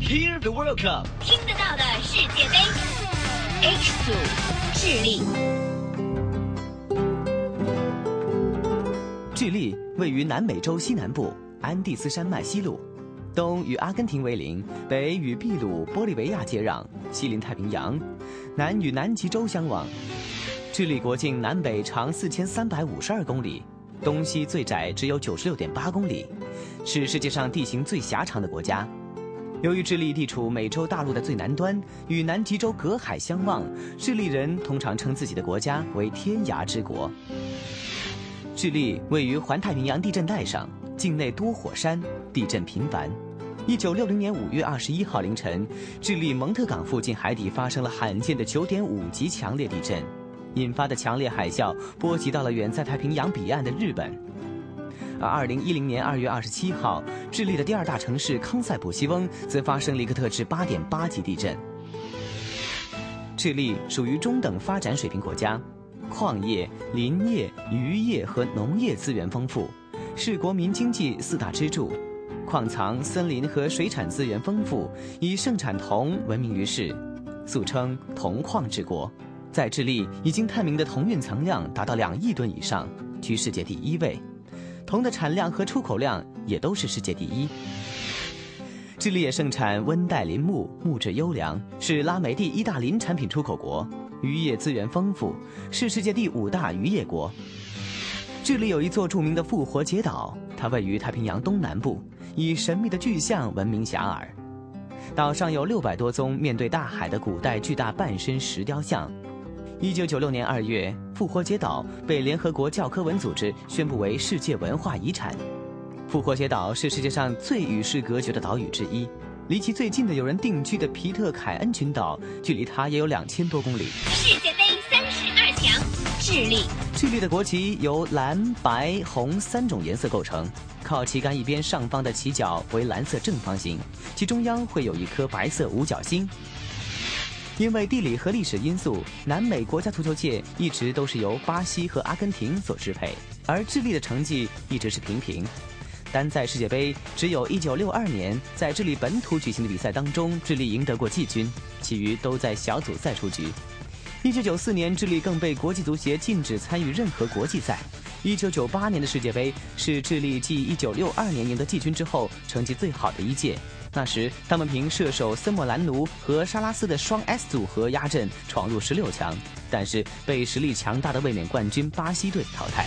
Hear the World Cup，听得到的世界杯。H 组，智利。智利位于南美洲西南部安第斯山脉西麓，东与阿根廷为邻，北与秘鲁、玻利维亚接壤，西临太平洋，南与南极洲相望。智利国境南北长四千三百五十二公里，东西最窄只有九十六点八公里，是世界上地形最狭长的国家。由于智利地处美洲大陆的最南端，与南极洲隔海相望，智利人通常称自己的国家为“天涯之国”。智利位于环太平洋地震带上，境内多火山，地震频繁。一九六零年五月二十一号凌晨，智利蒙特港附近海底发生了罕见的九点五级强烈地震，引发的强烈海啸波及到了远在太平洋彼岸的日本。而二零一零年二月二十七号，智利的第二大城市康塞普西翁则发生了一个特制八点八级地震。智利属于中等发展水平国家，矿业、林业、渔业和农业资源丰富，是国民经济四大支柱。矿藏、森林和水产资源丰富，以盛产铜闻名于世，俗称“铜矿之国”。在智利，已经探明的铜蕴藏量达到两亿吨以上，居世界第一位。铜的产量和出口量也都是世界第一。智利也盛产温带林木，木质优良，是拉美第一大林产品出口国。渔业资源丰富，是世界第五大渔业国。智利有一座著名的复活节岛，它位于太平洋东南部，以神秘的巨象闻名遐迩。岛上有六百多宗面对大海的古代巨大半身石雕像。一九九六年二月，复活节岛被联合国教科文组织宣布为世界文化遗产。复活节岛是世界上最与世隔绝的岛屿之一，离其最近的有人定居的皮特凯恩群岛，距离它也有两千多公里。世界杯三十二强，智利。智利的国旗由蓝、白、红三种颜色构成，靠旗杆一边上方的旗角为蓝色正方形，其中央会有一颗白色五角星。因为地理和历史因素，南美国家足球界一直都是由巴西和阿根廷所支配，而智利的成绩一直是平平。单在世界杯，只有一九六二年在智利本土举行的比赛当中，智利赢得过季军，其余都在小组赛出局。一九九四年，智利更被国际足协禁止参与任何国际赛。一九九八年的世界杯是智利继一九六二年赢得季军之后成绩最好的一届。那时，他们凭射手森莫兰奴和沙拉斯的双 S 组合压阵，闯入十六强，但是被实力强大的卫冕冠军巴西队淘汰。